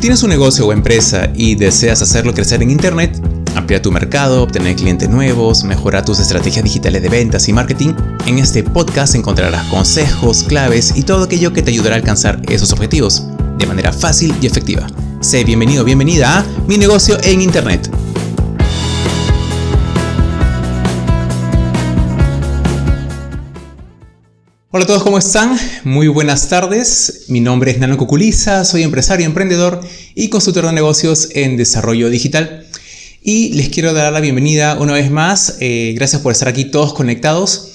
Si tienes un negocio o empresa y deseas hacerlo crecer en Internet, ampliar tu mercado, obtener clientes nuevos, mejorar tus estrategias digitales de ventas y marketing, en este podcast encontrarás consejos, claves y todo aquello que te ayudará a alcanzar esos objetivos de manera fácil y efectiva. Sé bienvenido, bienvenida a Mi negocio en Internet. Hola a todos, ¿cómo están? Muy buenas tardes. Mi nombre es Nano Cuculiza, soy empresario, emprendedor y consultor de negocios en desarrollo digital. Y les quiero dar la bienvenida una vez más. Eh, gracias por estar aquí todos conectados.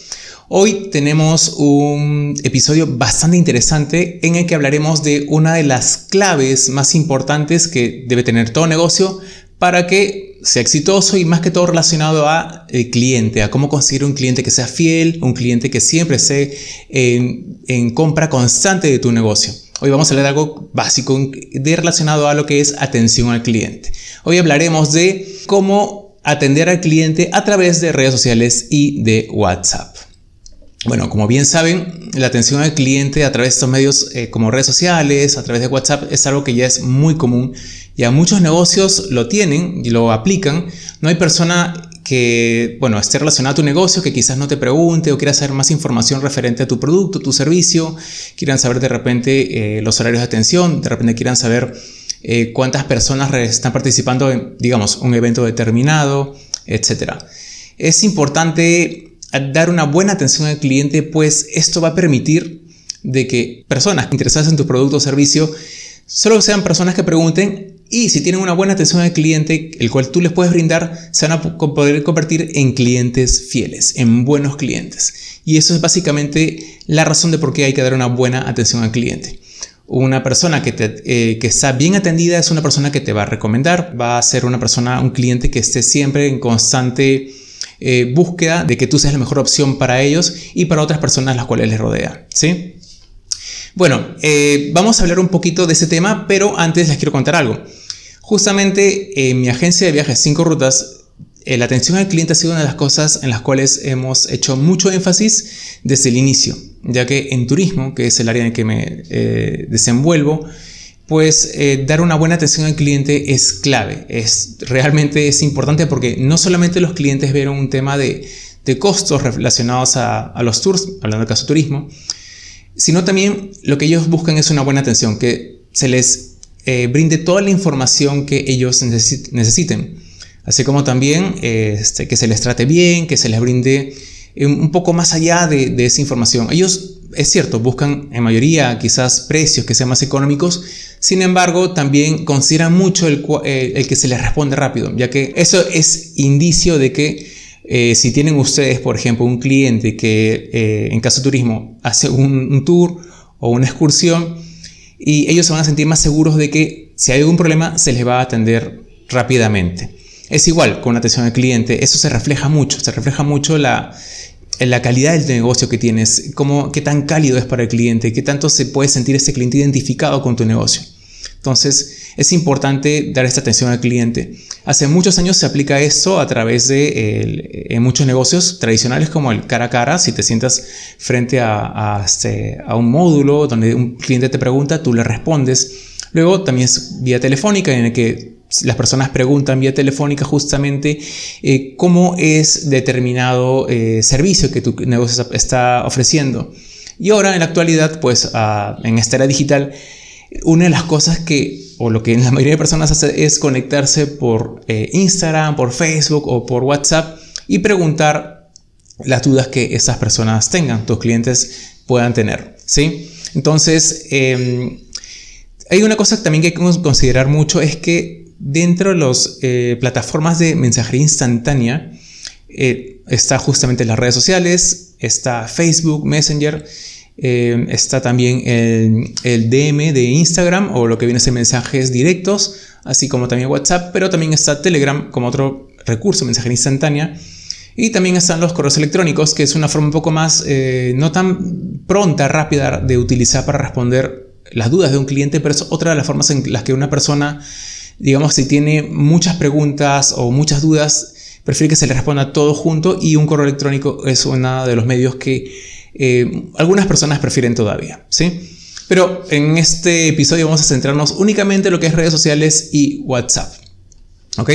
Hoy tenemos un episodio bastante interesante en el que hablaremos de una de las claves más importantes que debe tener todo negocio para que sea exitoso y más que todo relacionado a el cliente, a cómo conseguir un cliente que sea fiel, un cliente que siempre esté en, compra constante de tu negocio. Hoy vamos a hablar de algo básico de relacionado a lo que es atención al cliente. Hoy hablaremos de cómo atender al cliente a través de redes sociales y de WhatsApp. Bueno, como bien saben, la atención al cliente a través de estos medios eh, como redes sociales, a través de WhatsApp, es algo que ya es muy común ya muchos negocios lo tienen y lo aplican. No hay persona que, bueno, esté relacionada a tu negocio, que quizás no te pregunte o quiera saber más información referente a tu producto, tu servicio, quieran saber de repente eh, los horarios de atención, de repente quieran saber eh, cuántas personas están participando en, digamos, un evento determinado, etc. Es importante dar una buena atención al cliente, pues esto va a permitir de que personas interesadas en tu producto o servicio solo sean personas que pregunten y si tienen una buena atención al cliente, el cual tú les puedes brindar, se van a poder convertir en clientes fieles, en buenos clientes. Y eso es básicamente la razón de por qué hay que dar una buena atención al cliente. Una persona que, eh, está bien atendida es una persona que te va a recomendar, va a ser una persona, un cliente que esté siempre en constante eh, búsqueda de que tú seas la mejor opción para ellos y para otras personas las cuales les rodean. ¿sí? Bueno, eh, vamos a hablar un poquito de ese tema, pero antes les quiero contar algo. Justamente en mi agencia de viajes 5 rutas, eh, la atención al cliente ha sido una de las cosas en las cuales hemos hecho mucho énfasis desde el inicio, ya que en turismo, que es el área en que me eh, desenvuelvo, pues dar una buena atención al cliente es clave, es realmente es importante porque no solamente los clientes ven un tema de, costos relacionados a, a, los tours, hablando del caso turismo, sino también lo que ellos buscan es una buena atención, que se les eh, brinde toda la información que ellos necesiten, así como también este, que se les trate bien, que se les brinde eh, un poco más allá de, esa información. Ellos, es cierto, buscan en mayoría quizás precios que sean más económicos, sin embargo, también consideran mucho el, eh, el que se les responde rápido, ya que eso es indicio de que eh, si tienen ustedes, por ejemplo, un cliente que eh, en caso de turismo hace un, tour o una excursión y ellos se van a sentir más seguros de que si hay algún problema se les va a atender rápidamente. Es igual con atención al cliente, eso se refleja mucho, se refleja mucho la, la calidad del negocio que tienes, cómo, qué tan cálido es para el cliente, qué tanto se puede sentir ese cliente identificado con tu negocio. Entonces, es importante dar esta atención al cliente. Hace muchos años se aplica esto a través de muchos negocios tradicionales como el cara a cara. Si te sientas frente a, este, a, un módulo donde un cliente te pregunta, tú le respondes. Luego también es vía telefónica en el que las personas preguntan vía telefónica justamente eh, cómo es determinado eh, servicio que tu negocio está ofreciendo. Y ahora en la actualidad, pues ah, en esta era digital, una de las cosas que, o lo que la mayoría de personas hace es conectarse por eh, Instagram, por Facebook o por WhatsApp y preguntar las dudas que esas personas tengan, tus clientes puedan tener. ¿sí? Entonces, em, hay una cosa también que hay que considerar mucho, es que dentro de las eh, plataformas de mensajería instantánea, eh, está justamente las redes sociales, está Facebook, Messenger, eh, está también el, DM de Instagram o lo que viene a ser mensajes directos, así como también WhatsApp, pero también está Telegram como otro recurso, mensajería instantánea. Y también están los correos electrónicos, que es una forma un poco más, eh, no tan pronta, rápida de utilizar para responder las dudas de un cliente, pero es otra de las formas en las que una persona, digamos, si tiene muchas preguntas o muchas dudas, prefiere que se le responda todo junto y un correo electrónico es uno de los medios que eh, algunas personas prefieren todavía, ¿sí? Pero en este episodio vamos a centrarnos únicamente en lo que es redes sociales y WhatsApp. ¿Ok?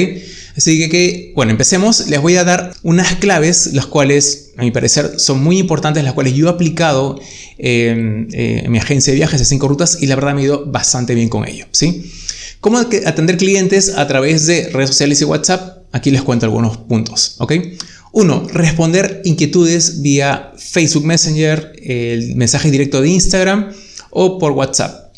Así que, bueno, empecemos. Les voy a dar unas claves, las cuales, a mi parecer, son muy importantes, las cuales yo he aplicado eh, en mi agencia de viajes de 5 rutas y la verdad me ha ido bastante bien con ello. ¿sí? ¿Cómo atender clientes a través de redes sociales y WhatsApp? Aquí les cuento algunos puntos. ¿ok? Uno, responder inquietudes vía Facebook Messenger, el mensaje directo de Instagram o por WhatsApp.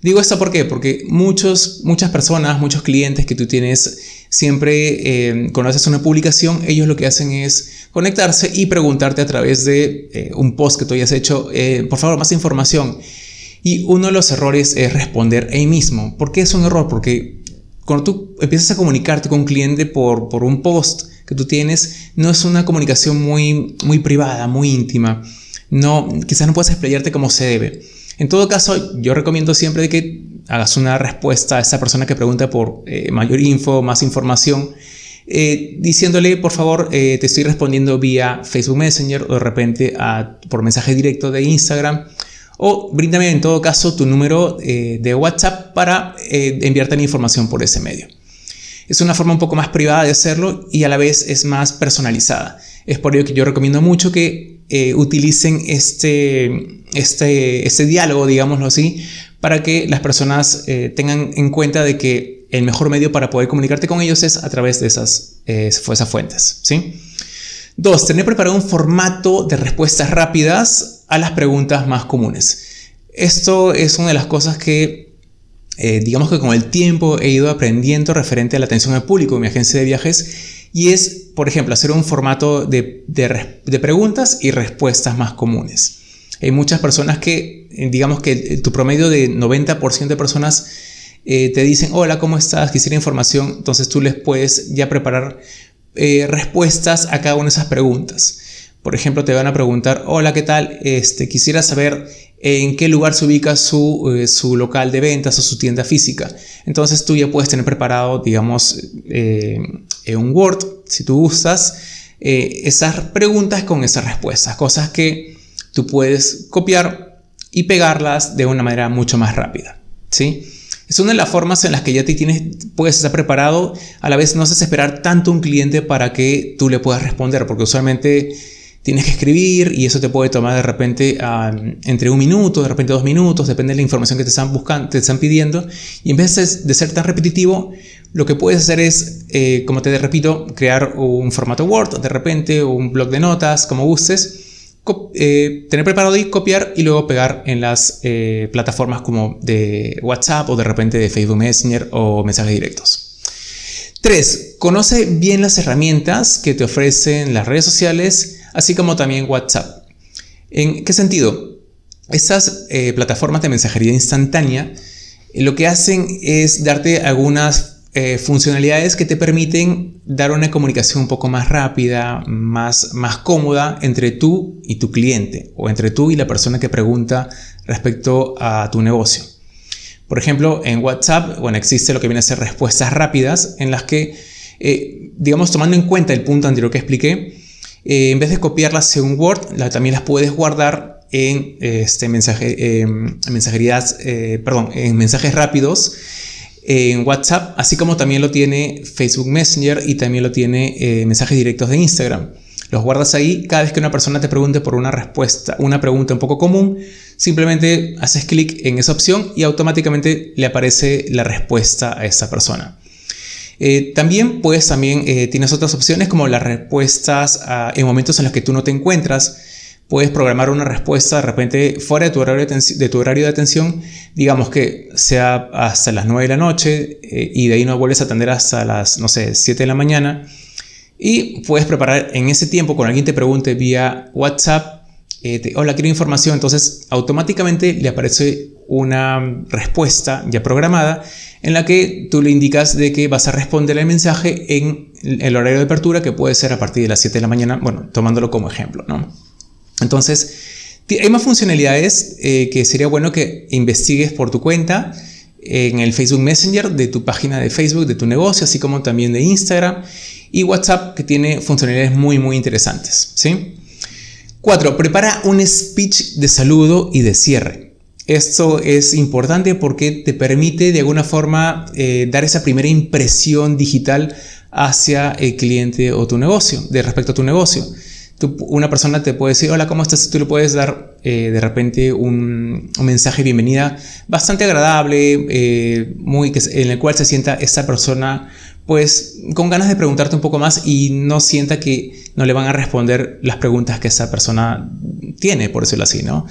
Digo esto ¿por qué? porque muchos, muchas personas, muchos clientes que tú tienes, siempre eh, cuando haces una publicación, ellos lo que hacen es conectarse y preguntarte a través de eh, un post que tú hayas hecho, eh, por favor, más información. Y uno de los errores es responder ahí mismo. ¿Por qué es un error? Porque cuando tú empiezas a comunicarte con un cliente por, por un post que tú tienes, no es una comunicación muy, muy privada, muy íntima. No, quizás no puedas explayarte como se debe. En todo caso, yo recomiendo siempre que hagas una respuesta a esa persona que pregunta por eh, mayor info, más información, eh, diciéndole, por favor, eh, te estoy respondiendo vía Facebook Messenger o de repente por mensaje directo de Instagram. O bríndame en todo caso tu número de WhatsApp para enviarte la información por ese medio. Es una forma un poco más privada de hacerlo y a la vez es más personalizada. Es por ello que yo recomiendo mucho que eh, utilicen este, este, este, diálogo, digámoslo así, para que las personas eh, tengan en cuenta de que el mejor medio para poder comunicarte con ellos es a través de esas, eh, esas fuentes. ¿sí? Dos, tener preparado un formato de respuestas rápidas a las preguntas más comunes. Esto es una de las cosas que, digamos que con el tiempo he ido aprendiendo referente a la atención al público en mi agencia de viajes y es, por ejemplo, hacer un formato de, preguntas y respuestas más comunes. Hay muchas personas que, eh, digamos que tu promedio de 90% de personas eh, te dicen, hola, ¿cómo estás? Quisiera información. Entonces tú les puedes ya preparar eh, respuestas a cada una de esas preguntas. Por ejemplo, te van a preguntar, hola, ¿qué tal? Este, quisiera saber en qué lugar se ubica su, eh, su, local de ventas o su tienda física. Entonces tú ya puedes tener preparado, digamos, eh, un Word, si tú gustas, eh, esas preguntas con esas respuestas, cosas que tú puedes copiar y pegarlas de una manera mucho más rápida. ¿sí? Es una de las formas en las que ya te tienes, puedes estar preparado, a la vez no haces esperar tanto un cliente para que tú le puedas responder, porque usualmente tienes que escribir y eso te puede tomar de repente entre un minuto, de repente dos minutos, depende de la información que te están buscando, te están pidiendo. Y en vez de ser tan repetitivo, lo que puedes hacer es, eh, como te repito, crear un formato Word, de repente, un blog de notas, como gustes. Eh, tener preparado y copiar y luego pegar en las eh, plataformas como de WhatsApp o de repente de Facebook Messenger o mensajes directos. 3. Conoce bien las herramientas que te ofrecen las redes sociales así como también WhatsApp. ¿En qué sentido? Estas eh, plataformas de mensajería instantánea eh, lo que hacen es darte algunas eh, funcionalidades que te permiten dar una comunicación un poco más rápida, más, más cómoda entre tú y tu cliente o entre tú y la persona que pregunta respecto a tu negocio. Por ejemplo, en WhatsApp, bueno, existe lo que viene a ser respuestas rápidas en las que, digamos, tomando en cuenta el punto anterior que expliqué, eh, en vez de copiarlas en Word, también las puedes guardar en este mensaje, mensajerías, eh, perdón, en mensajes rápidos en WhatsApp, así como también lo tiene Facebook Messenger y también lo tiene eh, mensajes directos de Instagram. Los guardas ahí cada vez que una persona te pregunte por una respuesta, una pregunta un poco común, simplemente haces clic en esa opción y automáticamente le aparece la respuesta a esa persona. Eh, también puedes, también eh, tienes otras opciones como las respuestas en momentos en los que tú no te encuentras. Puedes programar una respuesta de repente fuera de tu horario de, tu horario de atención, digamos que sea hasta las 9 de la noche eh, y de ahí no vuelves a atender hasta las, no sé, 7 de la mañana. Y puedes preparar en ese tiempo, cuando alguien te pregunte vía WhatsApp, hola, quiero información, entonces automáticamente le aparece una respuesta ya programada en la que tú le indicas de que vas a responder el mensaje en el horario de apertura que puede ser a partir de las 7 de la mañana, bueno, tomándolo como ejemplo, ¿no? Entonces, hay más funcionalidades eh, que sería bueno que investigues por tu cuenta en el Facebook Messenger de tu página de Facebook, de tu negocio, así como también de Instagram y WhatsApp que tiene funcionalidades muy muy interesantes, ¿sí? 4. Prepara un speech de saludo y de cierre. Esto es importante porque te permite de alguna forma eh, dar esa primera impresión digital hacia el cliente o tu negocio, de respecto a tu negocio. una persona te puede decir, hola, ¿cómo estás? Tú le puedes dar eh, de repente un, mensaje de bienvenida bastante agradable, eh, muy, en el cual se sienta esa persona pues con ganas de preguntarte un poco más y no sienta que no le van a responder las preguntas que esa persona tiene, por decirlo así, ¿no?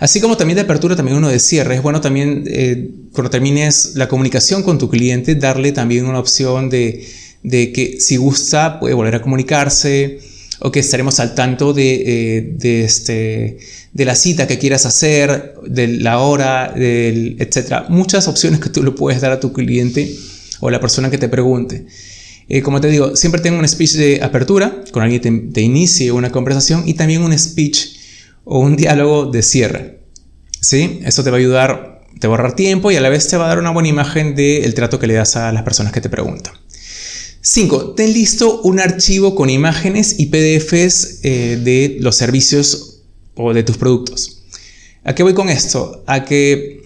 Así como también de apertura, también uno de cierre. Es bueno también eh, cuando termines la comunicación con tu cliente, darle también una opción de, que si gusta puede volver a comunicarse o que estaremos al tanto de, eh, este, de la cita que quieras hacer, de la hora, del, etc. Muchas opciones que tú le puedes dar a tu cliente o la persona que te pregunte. Eh, como te digo, siempre tengo un speech de apertura, con alguien te, te inicie una conversación y también un speech o un diálogo de cierre. ¿Sí? Eso te va a ayudar, te va a ahorrar tiempo y a la vez te va a dar una buena imagen del trato que le das a las personas que te preguntan. 5. Ten listo un archivo con imágenes y PDFs eh, de los servicios o de tus productos. ¿A qué voy con esto? A que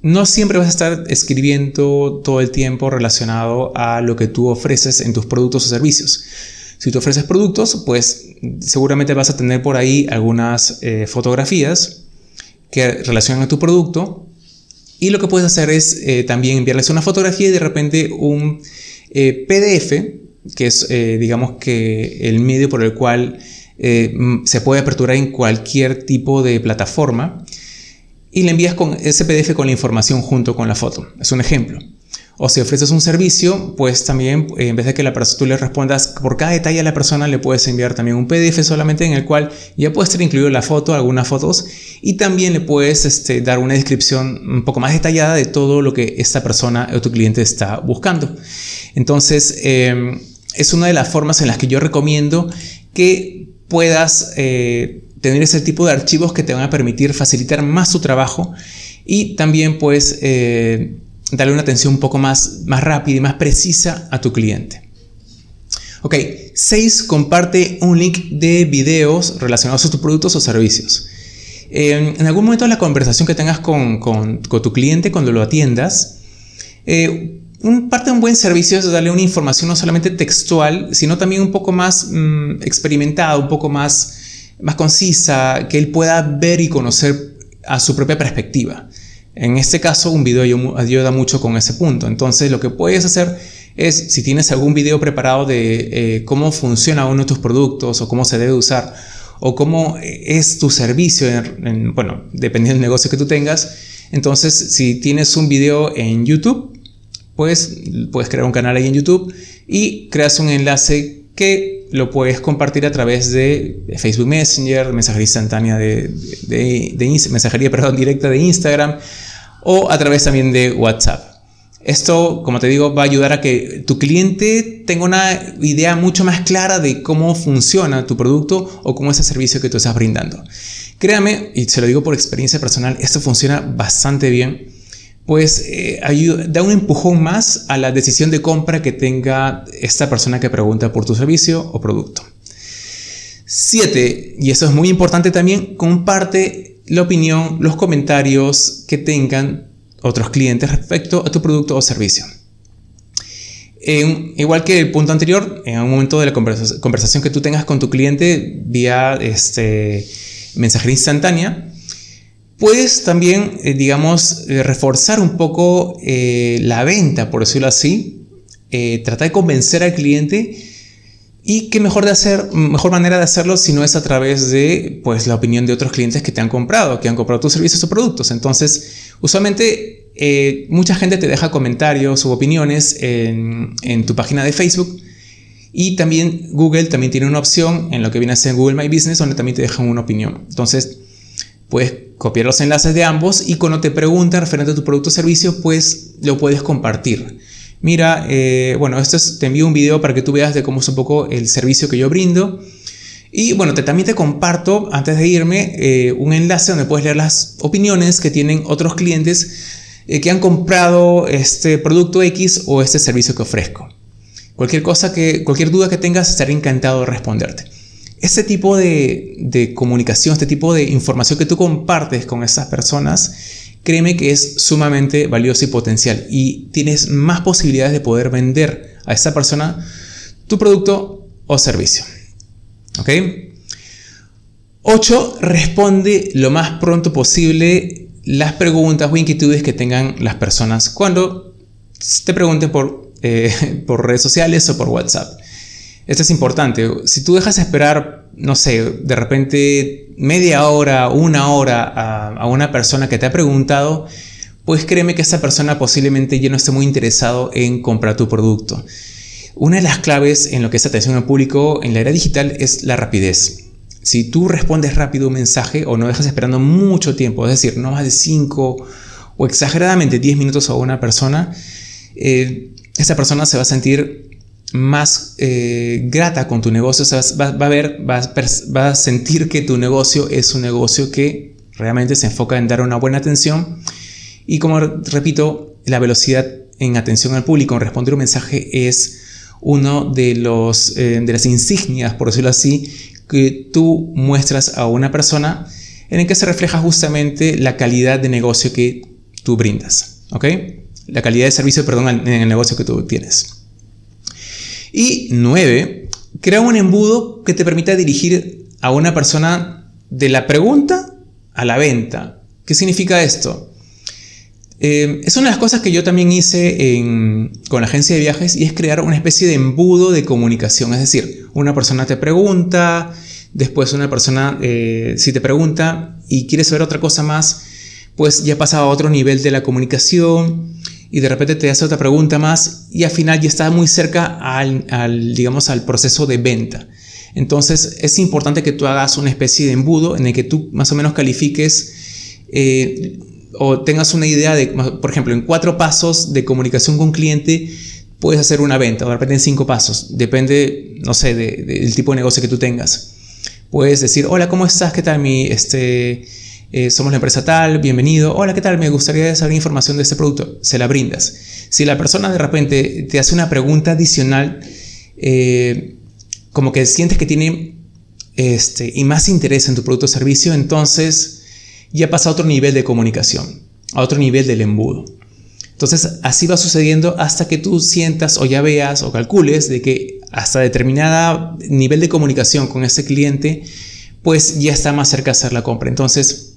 no siempre vas a estar escribiendo todo el tiempo relacionado a lo que tú ofreces en tus productos o servicios. Si tú ofreces productos, pues seguramente vas a tener por ahí algunas eh, fotografías que relacionan a tu producto. Y lo que puedes hacer es eh, también enviarles una fotografía y de repente un eh, PDF, que es digamos que el medio por el cual se puede aperturar en cualquier tipo de plataforma. Y le envías con ese PDF con la información junto con la foto. Es un ejemplo. O si ofreces un servicio, pues también eh, en vez de que la persona, tú le respondas por cada detalle a la persona, le puedes enviar también un PDF solamente en el cual ya puede estar incluido la foto, algunas fotos, y también le puedes este, dar una descripción un poco más detallada de todo lo que esta persona o tu cliente está buscando. Entonces, em, es una de las formas en las que yo recomiendo que puedas eh, tener ese tipo de archivos que te van a permitir facilitar más tu trabajo y también pues eh, darle una atención un poco más, más rápida y más precisa a tu cliente. Ok, 6. Comparte un link de videos relacionados a tus productos o servicios. en algún momento de la conversación que tengas con, con, tu cliente cuando lo atiendas, eh, un, parte de un buen servicio es darle una información no solamente textual, sino también un poco más mm, experimentada, un poco más, más concisa, que él pueda ver y conocer a su propia perspectiva. En este caso, un video ayuda mucho con ese punto. Entonces, lo que puedes hacer es, si tienes algún video preparado de eh, cómo funciona uno de tus productos o cómo se debe usar o cómo es tu servicio, bueno, dependiendo del negocio que tú tengas, entonces si tienes un video en YouTube, pues puedes crear un canal ahí en YouTube y creas un enlace que lo puedes compartir a través de Facebook Messenger, mensajería instantánea de, de, mensajería perdón, directa de Instagram o a través también de WhatsApp. Esto, como te digo, va a ayudar a que tu cliente tenga una idea mucho más clara de cómo funciona tu producto o cómo es el servicio que tú estás brindando. Créame, y se lo digo por experiencia personal, esto funciona bastante bien, pues eh, da un empujón más a la decisión de compra que tenga esta persona que pregunta por tu servicio o producto. 7. Y eso es muy importante también, comparte la opinión, los comentarios que tengan otros clientes respecto a tu producto o servicio. igual que el punto anterior, en un momento de la conversación que tú tengas con tu cliente vía este, mensajería instantánea, puedes también, eh, digamos, eh, reforzar un poco eh, la venta, por decirlo así, tratar de convencer al cliente y qué mejor, de hacer, mejor manera de hacerlo si no es a través de pues, la opinión de otros clientes que te han comprado, que han comprado tus servicios o productos. Entonces, usualmente mucha gente te deja comentarios u opiniones en, en, tu página de Facebook. Y también Google también tiene una opción en lo que viene a ser Google My Business donde también te dejan una opinión. Entonces, puedes copiar los enlaces de ambos y cuando te preguntan referente a tu producto o servicio, pues lo puedes compartir mira, eh, bueno, esto es, te envío un video para que tú veas de cómo es un poco el servicio que yo brindo. Y bueno, te, también te comparto, antes de irme, eh, un enlace donde puedes leer las opiniones que tienen otros clientes eh, que han comprado este producto X o este servicio que ofrezco. Cualquier cosa que, cualquier duda que tengas, estaré encantado de responderte. Este tipo de, comunicación, este tipo de información que tú compartes con esas personas, créeme que es sumamente valioso y potencial y tienes más posibilidades de poder vender a esa persona tu producto o servicio. ¿Ok? 8. Responde lo más pronto posible las preguntas o inquietudes que tengan las personas cuando te pregunten por, eh, por redes sociales o por WhatsApp. Esto es importante. Si tú dejas esperar, no sé, de repente media hora, una hora a, una persona que te ha preguntado, pues créeme que esa persona posiblemente ya no esté muy interesado en comprar tu producto. Una de las claves en lo que es atención al público en la era digital es la rapidez. Si tú respondes rápido un mensaje o no dejas esperando mucho tiempo, es decir, no más de 5 o exageradamente 10 minutos a una persona, eh, esa persona se va a sentir más eh, grata con tu negocio, va, a ver, va a, sentir que tu negocio es un negocio que realmente se enfoca en dar una buena atención y como repito, la velocidad en atención al público, en responder un mensaje es uno de, los, eh, de las insignias, por decirlo así, que tú muestras a una persona en el que se refleja justamente la calidad de negocio que tú brindas, ¿ok? La calidad de servicio, perdón, en el negocio que tú tienes. Y nueve, crea un embudo que te permita dirigir a una persona de la pregunta a la venta. ¿Qué significa esto? Eh, es una de las cosas que yo también hice con la agencia de viajes y es crear una especie de embudo de comunicación. Es decir, una persona te pregunta, después una persona eh, si te pregunta y quieres saber otra cosa más, pues ya pasa a otro nivel de la comunicación y de repente te hace otra pregunta más y al final ya está muy cerca al, digamos, al proceso de venta. Entonces es importante que tú hagas una especie de embudo en el que tú más o menos califiques eh, o tengas una idea de, por ejemplo, en cuatro pasos de comunicación con cliente puedes hacer una venta o de repente en cinco pasos. Depende, no sé, del tipo de negocio que tú tengas. Puedes decir, hola, ¿cómo estás? ¿Qué tal mi, este, eh, somos la empresa tal, bienvenido, hola, ¿qué tal? Me gustaría saber información de este producto, se la brindas. Si la persona de repente te hace una pregunta adicional, eh, como que sientes que tiene este, y más interés en tu producto o servicio, entonces ya pasa a otro nivel de comunicación, a otro nivel del embudo. Entonces así va sucediendo hasta que tú sientas o ya veas o calcules de que hasta determinado nivel de comunicación con ese cliente, pues ya está más cerca de hacer la compra. Entonces,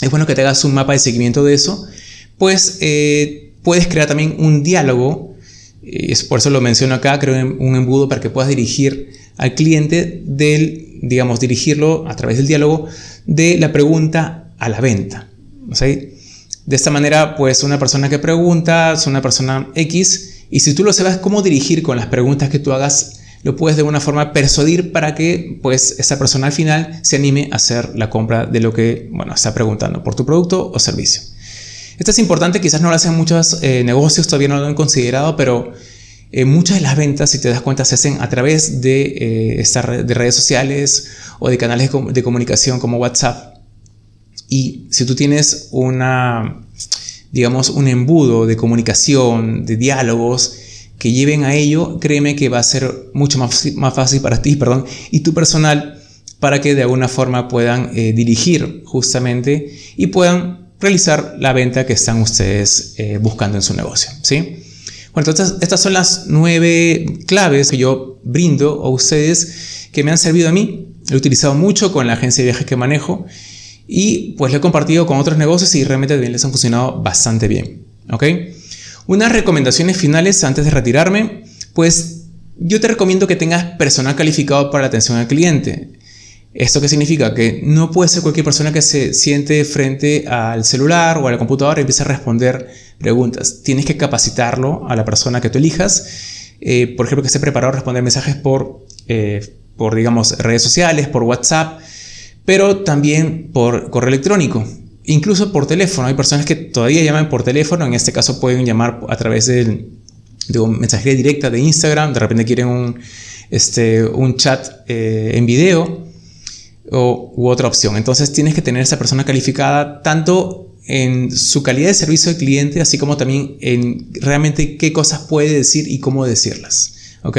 es bueno que te hagas un mapa de seguimiento de eso, pues eh, puedes crear también un diálogo, es por eso lo menciono acá, creo un embudo para que puedas dirigir al cliente del, digamos, dirigirlo a través del diálogo de la pregunta a la venta. De esta manera, pues una persona que pregunta es una persona X y si tú lo sabes cómo dirigir con las preguntas que tú hagas, lo puedes de alguna forma persuadir para que pues esa persona al final se anime a hacer la compra de lo que bueno, está preguntando por tu producto o servicio. Esto es importante, quizás no lo hacen muchos eh, negocios, todavía no lo han considerado, pero eh, muchas de las ventas, si te das cuenta, se hacen a través de, eh, de redes sociales o de canales de comunicación como WhatsApp. Y si tú tienes una, digamos, un embudo de comunicación, de diálogos, que lleven a ello, créeme que va a ser mucho más, más fácil para ti perdón, y tu personal para que de alguna forma puedan eh, dirigir justamente y puedan realizar la venta que están ustedes eh, buscando en su negocio. ¿sí? Bueno, entonces estas son las nueve claves que yo brindo a ustedes que me han servido a mí. He utilizado mucho con la agencia de viajes que manejo y pues lo he compartido con otros negocios y realmente también les han funcionado bastante bien. ¿ok? Unas recomendaciones finales antes de retirarme, pues yo te recomiendo que tengas personal calificado para la atención al cliente. ¿Esto qué significa? Que no puede ser cualquier persona que se siente frente al celular o a la computadora y empiece a responder preguntas. Tienes que capacitarlo a la persona que tú elijas. Eh, por ejemplo, que esté preparado a responder mensajes por, eh, por, digamos, redes sociales, por WhatsApp, pero también por correo electrónico. Incluso por teléfono, hay personas que todavía llaman por teléfono, en este caso pueden llamar a través de, de una mensajería directa de Instagram, de repente quieren un, este, un chat eh, en video o, u otra opción. Entonces tienes que tener esa persona calificada tanto en su calidad de servicio al cliente, así como también en realmente qué cosas puede decir y cómo decirlas. ¿Ok?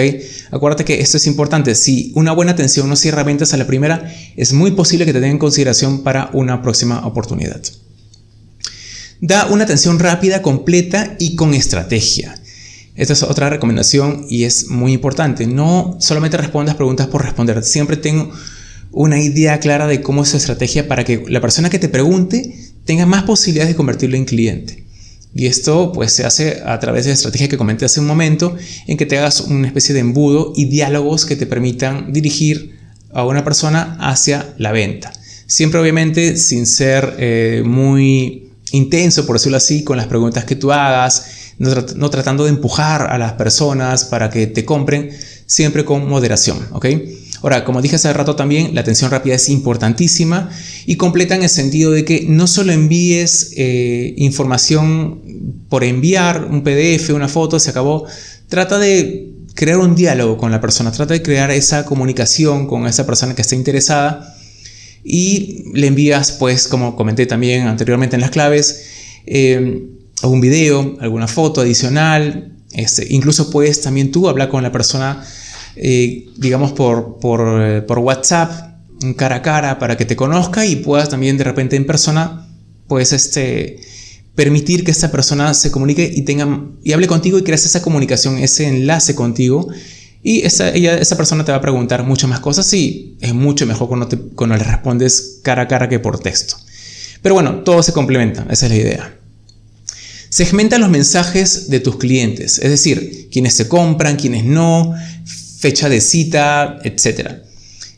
Acuérdate que esto es importante. Si una buena atención no cierra ventas a la primera, es muy posible que te tengan en consideración para una próxima oportunidad. Da una atención rápida, completa y con estrategia. Esta es otra recomendación y es muy importante. No solamente respondas preguntas por responder. Siempre tengo una idea clara de cómo es su estrategia para que la persona que te pregunte tenga más posibilidades de convertirlo en cliente. Y esto pues se hace a través de la estrategia que comenté hace un momento, en que te hagas una especie de embudo y diálogos que te permitan dirigir a una persona hacia la venta. Siempre obviamente sin ser eh, muy intenso, por decirlo así, con las preguntas que tú hagas, no, tratando de empujar a las personas para que te compren, siempre con moderación, ¿ok? Ahora, como dije hace rato también, la atención rápida es importantísima y completa en el sentido de que no solo envíes eh, información por enviar un PDF, una foto, se acabó. Trata de crear un diálogo con la persona, trata de crear esa comunicación con esa persona que está interesada y le envías, pues, como comenté también anteriormente en las claves, eh, algún video, alguna foto adicional, este, incluso puedes también tú hablar con la persona eh, digamos, por, por, eh, por, WhatsApp, cara a cara, para que te conozca y puedas también de repente en persona, pues, este, permitir que esa persona se comunique y, tenga, y hable contigo y creas esa comunicación, ese enlace contigo. Y esa, ella, esa persona te va a preguntar muchas más cosas y es mucho mejor cuando, te, cuando le respondes cara a cara que por texto. Pero bueno, todo se complementa, esa es la idea. Segmenta los mensajes de tus clientes, es decir, quienes se compran, quienes no, fecha de cita, etc.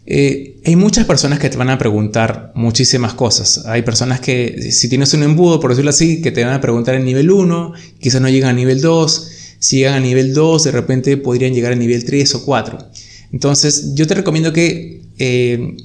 Eh, hay muchas personas que te van a preguntar muchísimas cosas. Hay personas que, si tienes un embudo, por decirlo así, que te van a preguntar en nivel 1, quizás no llegan a nivel 2. Si llegan a nivel 2, de repente podrían llegar a nivel 3 o 4. Entonces, yo te recomiendo que eh,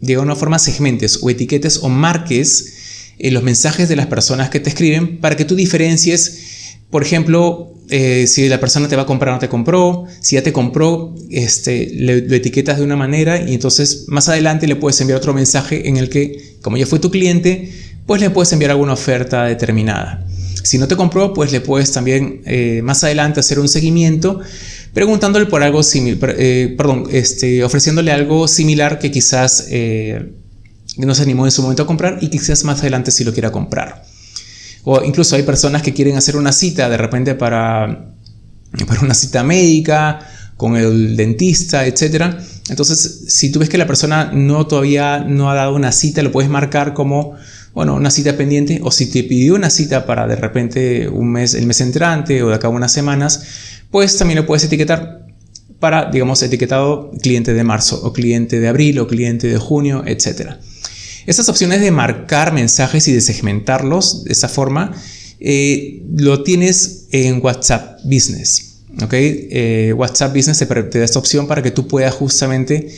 de alguna forma segmentes o etiquetes o marques eh, los mensajes de las personas que te escriben para que tú diferencies, por ejemplo, eh, si la persona te va a comprar o no te compró, si ya te compró, este, le, lo etiquetas de una manera y entonces más adelante le puedes enviar otro mensaje en el que, como ya fue tu cliente, pues le puedes enviar alguna oferta determinada. Si no te compró, pues le puedes también eh, más adelante hacer un seguimiento preguntándole por algo similar, eh, perdón, este, ofreciéndole algo similar que quizás no se animó en su momento a comprar y quizás más adelante sí lo quiera comprar. O incluso hay personas que quieren hacer una cita de repente para, para una cita médica, con el dentista, etc. Entonces, si tú ves que la persona no todavía no ha dado una cita, lo puedes marcar como, bueno, una cita pendiente. O si te pidió una cita para de repente un mes, el mes entrante o de acá unas semanas, pues también lo puedes etiquetar para, digamos, etiquetado cliente de marzo o cliente de abril o cliente de junio, etcétera. Estas opciones de marcar mensajes y de segmentarlos de esa forma, eh, lo tienes en WhatsApp Business. ¿okay? Eh, WhatsApp Business te, da esta opción para que tú puedas justamente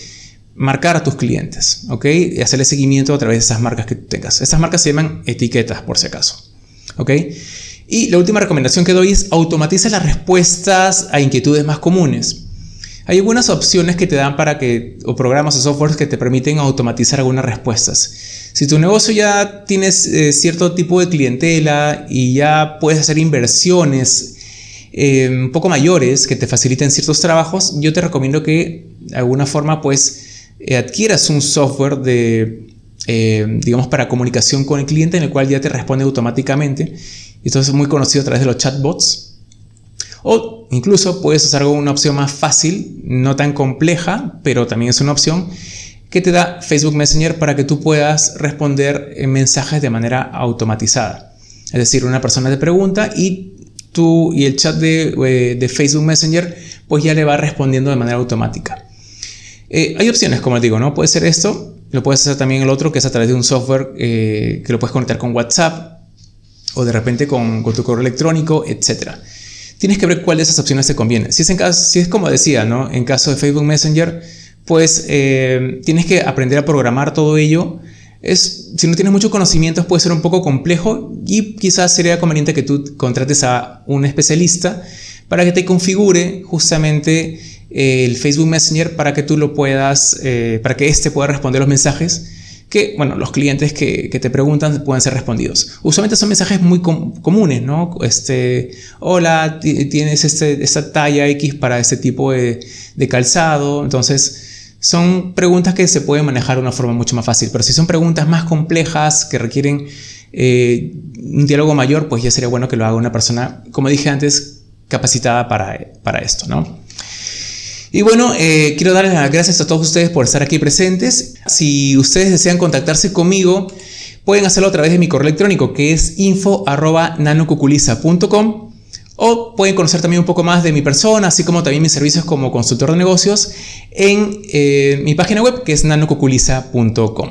marcar a tus clientes ¿okay? y hacerle seguimiento a través de esas marcas que tengas. Estas marcas se llaman etiquetas, por si acaso. ¿okay? Y la última recomendación que doy es automatiza las respuestas a inquietudes más comunes. Hay algunas opciones que te dan para que, o programas o softwares que te permiten automatizar algunas respuestas. Si tu negocio ya tienes eh, cierto tipo de clientela y ya puedes hacer inversiones eh, un poco mayores que te faciliten ciertos trabajos, yo te recomiendo que de alguna forma pues eh, adquieras un software de, digamos, para comunicación con el cliente en el cual ya te responde automáticamente. Esto es muy conocido a través de los chatbots. O incluso puedes usar una opción más fácil, no tan compleja, pero también es una opción que te da Facebook Messenger para que tú puedas responder mensajes de manera automatizada. Es decir, una persona te pregunta y tú y el chat de, eh, Facebook Messenger pues ya le va respondiendo de manera automática. Eh, hay opciones, como digo, ¿no? Puede ser esto, lo puedes hacer también el otro, que es a través de un software eh, que lo puedes conectar con WhatsApp o de repente con, con tu correo electrónico, etcétera tienes que ver cuál de esas opciones te conviene. Si es, en caso, si es como decía, ¿no? en caso de Facebook Messenger, pues eh, tienes que aprender a programar todo ello. Es, si no tienes muchos conocimientos puede ser un poco complejo y quizás sería conveniente que tú contrates a un especialista para que te configure justamente eh, el Facebook Messenger para que tú lo puedas, eh, para que éste pueda responder los mensajes que, bueno, los clientes que, te preguntan pueden ser respondidos. Usualmente son mensajes muy comunes, ¿no? Este, hola, tienes este, esta talla X para este tipo de, calzado. Entonces, son preguntas que se pueden manejar de una forma mucho más fácil. Pero si son preguntas más complejas que requieren eh, un diálogo mayor, pues ya sería bueno que lo haga una persona, como dije antes, capacitada para, para esto, ¿no? Y bueno, eh, quiero darles las gracias a todos ustedes por estar aquí presentes. Si ustedes desean contactarse conmigo, pueden hacerlo a través de mi correo electrónico que es info.nanocuculiza.com o pueden conocer también un poco más de mi persona, así como también mis servicios como consultor de negocios en eh, mi página web que es nanocuculiza.com.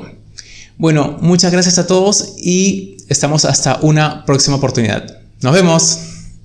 Bueno, muchas gracias a todos y estamos hasta una próxima oportunidad. Nos vemos.